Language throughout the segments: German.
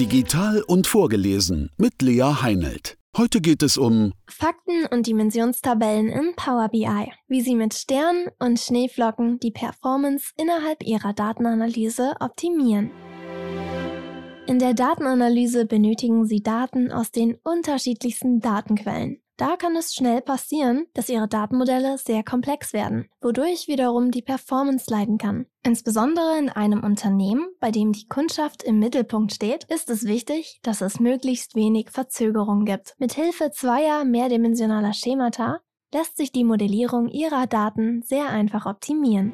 Digital und vorgelesen mit Lea Heinelt. Heute geht es um Fakten und Dimensionstabellen in Power BI, wie Sie mit Sternen und Schneeflocken die Performance innerhalb Ihrer Datenanalyse optimieren. In der Datenanalyse benötigen Sie Daten aus den unterschiedlichsten Datenquellen. Da kann es schnell passieren, dass Ihre Datenmodelle sehr komplex werden, wodurch wiederum die Performance leiden kann. Insbesondere in einem Unternehmen, bei dem die Kundschaft im Mittelpunkt steht, ist es wichtig, dass es möglichst wenig Verzögerung gibt. Mithilfe zweier mehrdimensionaler Schemata lässt sich die Modellierung Ihrer Daten sehr einfach optimieren.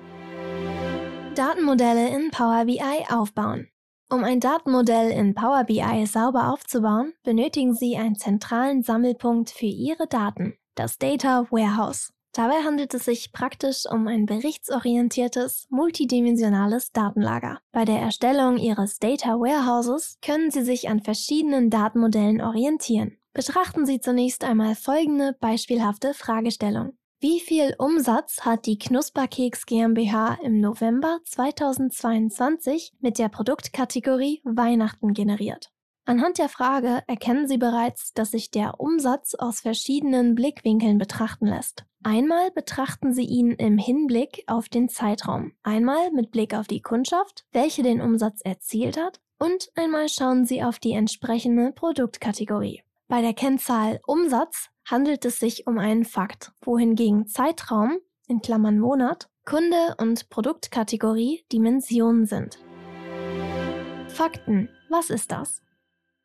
Datenmodelle in Power BI aufbauen. Um ein Datenmodell in Power BI sauber aufzubauen, benötigen Sie einen zentralen Sammelpunkt für Ihre Daten, das Data Warehouse. Dabei handelt es sich praktisch um ein berichtsorientiertes, multidimensionales Datenlager. Bei der Erstellung Ihres Data Warehouses können Sie sich an verschiedenen Datenmodellen orientieren. Betrachten Sie zunächst einmal folgende beispielhafte Fragestellung. Wie viel Umsatz hat die Knusperkeks GmbH im November 2022 mit der Produktkategorie Weihnachten generiert? Anhand der Frage erkennen Sie bereits, dass sich der Umsatz aus verschiedenen Blickwinkeln betrachten lässt. Einmal betrachten Sie ihn im Hinblick auf den Zeitraum, einmal mit Blick auf die Kundschaft, welche den Umsatz erzielt hat, und einmal schauen Sie auf die entsprechende Produktkategorie. Bei der Kennzahl Umsatz handelt es sich um einen Fakt, wohingegen Zeitraum in Klammern Monat, Kunde und Produktkategorie Dimensionen sind. Fakten, was ist das?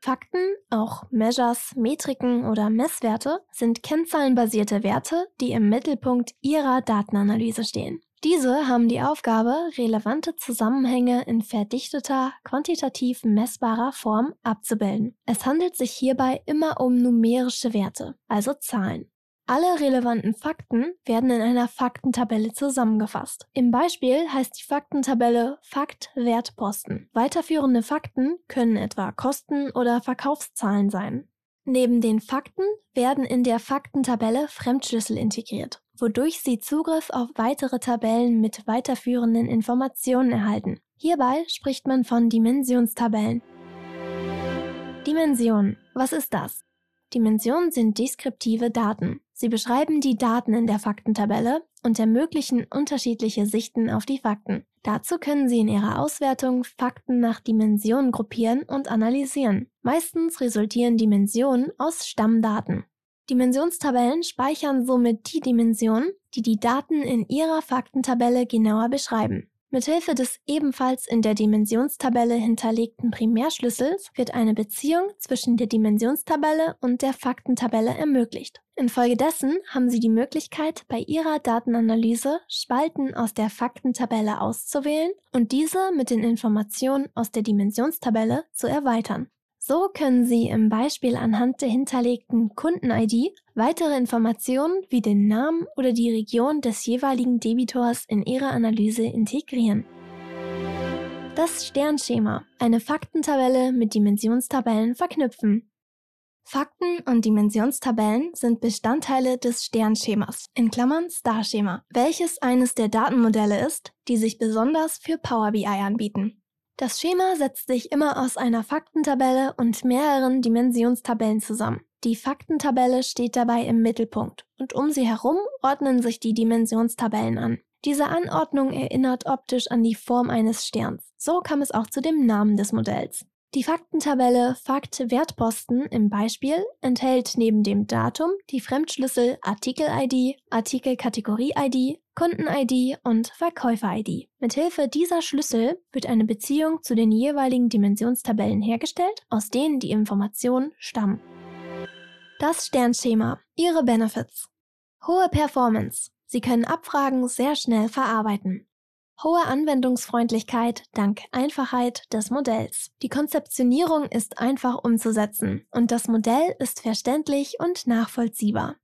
Fakten, auch Measures, Metriken oder Messwerte, sind kennzahlenbasierte Werte, die im Mittelpunkt Ihrer Datenanalyse stehen. Diese haben die Aufgabe, relevante Zusammenhänge in verdichteter, quantitativ messbarer Form abzubilden. Es handelt sich hierbei immer um numerische Werte, also Zahlen. Alle relevanten Fakten werden in einer Faktentabelle zusammengefasst. Im Beispiel heißt die Faktentabelle Fakt Wert Posten. Weiterführende Fakten können etwa Kosten oder Verkaufszahlen sein. Neben den Fakten werden in der Faktentabelle Fremdschlüssel integriert wodurch Sie Zugriff auf weitere Tabellen mit weiterführenden Informationen erhalten. Hierbei spricht man von Dimensionstabellen. Dimensionen. Was ist das? Dimensionen sind deskriptive Daten. Sie beschreiben die Daten in der Faktentabelle und ermöglichen unterschiedliche Sichten auf die Fakten. Dazu können Sie in Ihrer Auswertung Fakten nach Dimensionen gruppieren und analysieren. Meistens resultieren Dimensionen aus Stammdaten. Dimensionstabellen speichern somit die Dimensionen, die die Daten in ihrer Faktentabelle genauer beschreiben. Mithilfe des ebenfalls in der Dimensionstabelle hinterlegten Primärschlüssels wird eine Beziehung zwischen der Dimensionstabelle und der Faktentabelle ermöglicht. Infolgedessen haben Sie die Möglichkeit, bei Ihrer Datenanalyse Spalten aus der Faktentabelle auszuwählen und diese mit den Informationen aus der Dimensionstabelle zu erweitern. So können Sie im Beispiel anhand der hinterlegten Kunden-ID weitere Informationen wie den Namen oder die Region des jeweiligen Debitors in Ihre Analyse integrieren. Das Sternschema, eine Faktentabelle mit Dimensionstabellen verknüpfen. Fakten und Dimensionstabellen sind Bestandteile des Sternschemas, in Klammern Starschema, welches eines der Datenmodelle ist, die sich besonders für Power BI anbieten. Das Schema setzt sich immer aus einer Faktentabelle und mehreren Dimensionstabellen zusammen. Die Faktentabelle steht dabei im Mittelpunkt und um sie herum ordnen sich die Dimensionstabellen an. Diese Anordnung erinnert optisch an die Form eines Sterns. So kam es auch zu dem Namen des Modells. Die Faktentabelle Fakt-Wertposten im Beispiel enthält neben dem Datum die Fremdschlüssel Artikel-ID, Artikel-Kategorie-ID, Kunden-ID und Verkäufer-ID. Mithilfe dieser Schlüssel wird eine Beziehung zu den jeweiligen Dimensionstabellen hergestellt, aus denen die Informationen stammen. Das Sternschema. Ihre Benefits. Hohe Performance. Sie können Abfragen sehr schnell verarbeiten. Hohe Anwendungsfreundlichkeit dank Einfachheit des Modells. Die Konzeptionierung ist einfach umzusetzen und das Modell ist verständlich und nachvollziehbar.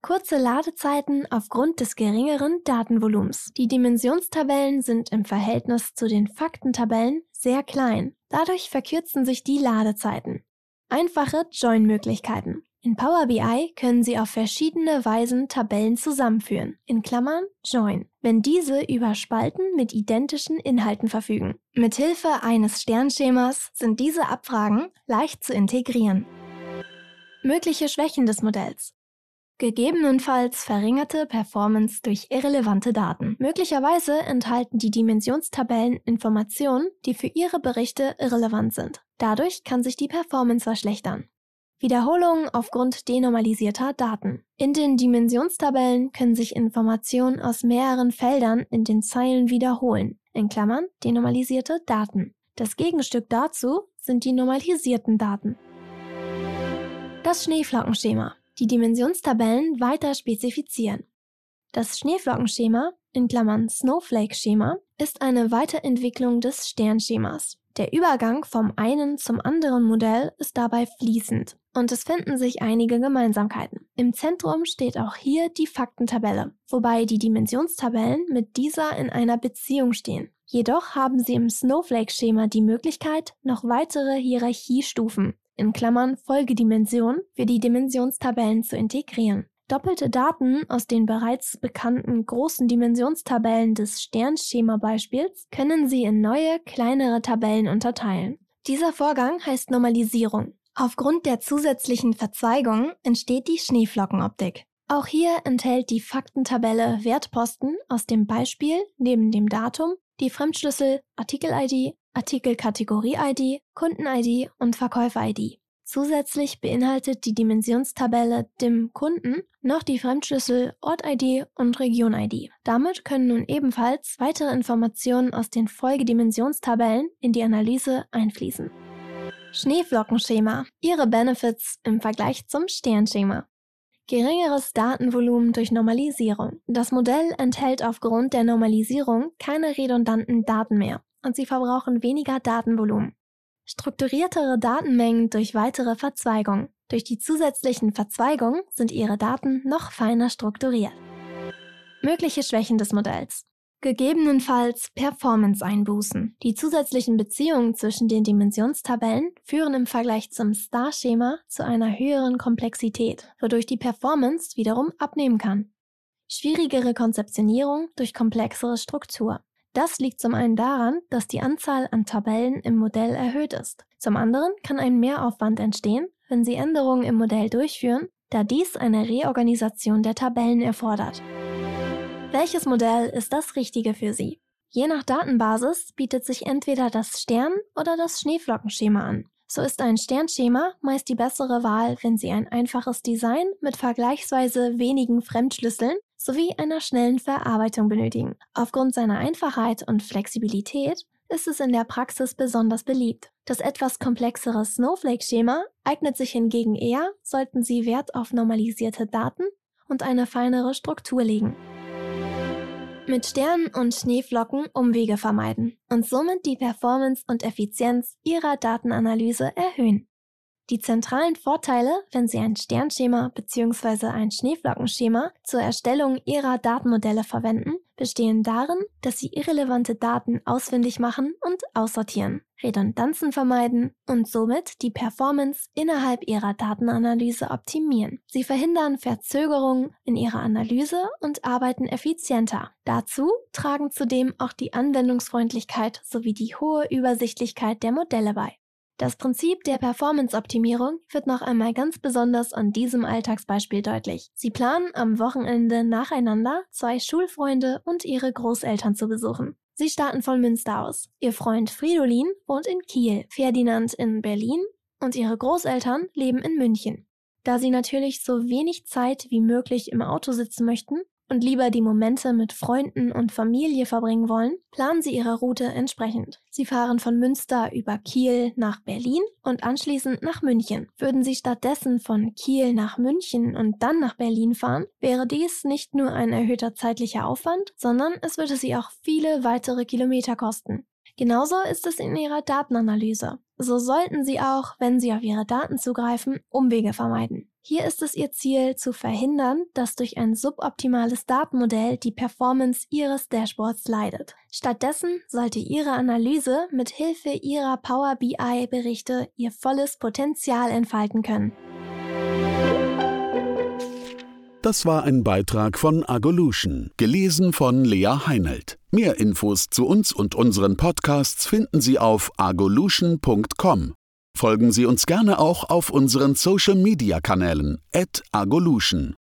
Kurze Ladezeiten aufgrund des geringeren Datenvolumens. Die Dimensionstabellen sind im Verhältnis zu den Faktentabellen sehr klein. Dadurch verkürzen sich die Ladezeiten. Einfache Join-Möglichkeiten. In Power BI können Sie auf verschiedene Weisen Tabellen zusammenführen, in Klammern Join, wenn diese über Spalten mit identischen Inhalten verfügen. Mithilfe eines Sternschemas sind diese Abfragen leicht zu integrieren. Mögliche Schwächen des Modells. Gegebenenfalls verringerte Performance durch irrelevante Daten. Möglicherweise enthalten die Dimensionstabellen Informationen, die für Ihre Berichte irrelevant sind. Dadurch kann sich die Performance verschlechtern. Wiederholungen aufgrund denormalisierter Daten. In den Dimensionstabellen können sich Informationen aus mehreren Feldern in den Zeilen wiederholen, in Klammern denormalisierte Daten. Das Gegenstück dazu sind die normalisierten Daten. Das Schneeflockenschema. Die Dimensionstabellen weiter spezifizieren. Das Schneeflockenschema, in Klammern Snowflake-Schema, ist eine Weiterentwicklung des Sternschemas. Der Übergang vom einen zum anderen Modell ist dabei fließend und es finden sich einige Gemeinsamkeiten. Im Zentrum steht auch hier die Faktentabelle, wobei die Dimensionstabellen mit dieser in einer Beziehung stehen. Jedoch haben sie im Snowflake-Schema die Möglichkeit, noch weitere Hierarchiestufen, in Klammern Folgedimension, für die Dimensionstabellen zu integrieren. Doppelte Daten aus den bereits bekannten großen Dimensionstabellen des Sternschema-Beispiels können Sie in neue, kleinere Tabellen unterteilen. Dieser Vorgang heißt Normalisierung. Aufgrund der zusätzlichen Verzweigung entsteht die Schneeflockenoptik. Auch hier enthält die Faktentabelle Wertposten aus dem Beispiel neben dem Datum die Fremdschlüssel Artikel-ID, Artikelkategorie-ID, Kunden-ID und Verkäufer-ID. Zusätzlich beinhaltet die Dimensionstabelle dem Kunden noch die Fremdschlüssel Ort-ID und Region-ID. Damit können nun ebenfalls weitere Informationen aus den Folgedimensionstabellen in die Analyse einfließen. Schneeflockenschema. Ihre Benefits im Vergleich zum Sternschema. Geringeres Datenvolumen durch Normalisierung. Das Modell enthält aufgrund der Normalisierung keine redundanten Daten mehr und sie verbrauchen weniger Datenvolumen. Strukturiertere Datenmengen durch weitere Verzweigung. Durch die zusätzlichen Verzweigungen sind Ihre Daten noch feiner strukturiert. Mögliche Schwächen des Modells. Gegebenenfalls Performance-Einbußen. Die zusätzlichen Beziehungen zwischen den Dimensionstabellen führen im Vergleich zum Star-Schema zu einer höheren Komplexität, wodurch die Performance wiederum abnehmen kann. Schwierigere Konzeptionierung durch komplexere Struktur. Das liegt zum einen daran, dass die Anzahl an Tabellen im Modell erhöht ist. Zum anderen kann ein Mehraufwand entstehen, wenn Sie Änderungen im Modell durchführen, da dies eine Reorganisation der Tabellen erfordert. Welches Modell ist das richtige für Sie? Je nach Datenbasis bietet sich entweder das Stern- oder das Schneeflockenschema an. So ist ein Sternschema meist die bessere Wahl, wenn Sie ein einfaches Design mit vergleichsweise wenigen Fremdschlüsseln sowie einer schnellen Verarbeitung benötigen. Aufgrund seiner Einfachheit und Flexibilität ist es in der Praxis besonders beliebt. Das etwas komplexere Snowflake-Schema eignet sich hingegen eher, sollten Sie Wert auf normalisierte Daten und eine feinere Struktur legen. Mit Sternen und Schneeflocken Umwege vermeiden und somit die Performance und Effizienz Ihrer Datenanalyse erhöhen. Die zentralen Vorteile, wenn Sie ein Sternschema bzw. ein Schneeflockenschema zur Erstellung Ihrer Datenmodelle verwenden, bestehen darin, dass Sie irrelevante Daten ausfindig machen und aussortieren, Redundanzen vermeiden und somit die Performance innerhalb Ihrer Datenanalyse optimieren. Sie verhindern Verzögerungen in Ihrer Analyse und arbeiten effizienter. Dazu tragen zudem auch die Anwendungsfreundlichkeit sowie die hohe Übersichtlichkeit der Modelle bei. Das Prinzip der Performance-Optimierung wird noch einmal ganz besonders an diesem Alltagsbeispiel deutlich. Sie planen am Wochenende nacheinander zwei Schulfreunde und ihre Großeltern zu besuchen. Sie starten von Münster aus. Ihr Freund Fridolin wohnt in Kiel, Ferdinand in Berlin und ihre Großeltern leben in München. Da sie natürlich so wenig Zeit wie möglich im Auto sitzen möchten, und lieber die Momente mit Freunden und Familie verbringen wollen, planen sie ihre Route entsprechend. Sie fahren von Münster über Kiel nach Berlin und anschließend nach München. Würden sie stattdessen von Kiel nach München und dann nach Berlin fahren, wäre dies nicht nur ein erhöhter zeitlicher Aufwand, sondern es würde sie auch viele weitere Kilometer kosten. Genauso ist es in ihrer Datenanalyse. So sollten Sie auch, wenn Sie auf Ihre Daten zugreifen, Umwege vermeiden. Hier ist es Ihr Ziel, zu verhindern, dass durch ein suboptimales Datenmodell die Performance Ihres Dashboards leidet. Stattdessen sollte Ihre Analyse mit Hilfe Ihrer Power BI Berichte ihr volles Potenzial entfalten können. Das war ein Beitrag von Agolution, gelesen von Lea Heinelt. Mehr Infos zu uns und unseren Podcasts finden Sie auf agolution.com. Folgen Sie uns gerne auch auf unseren Social Media Kanälen, agolution.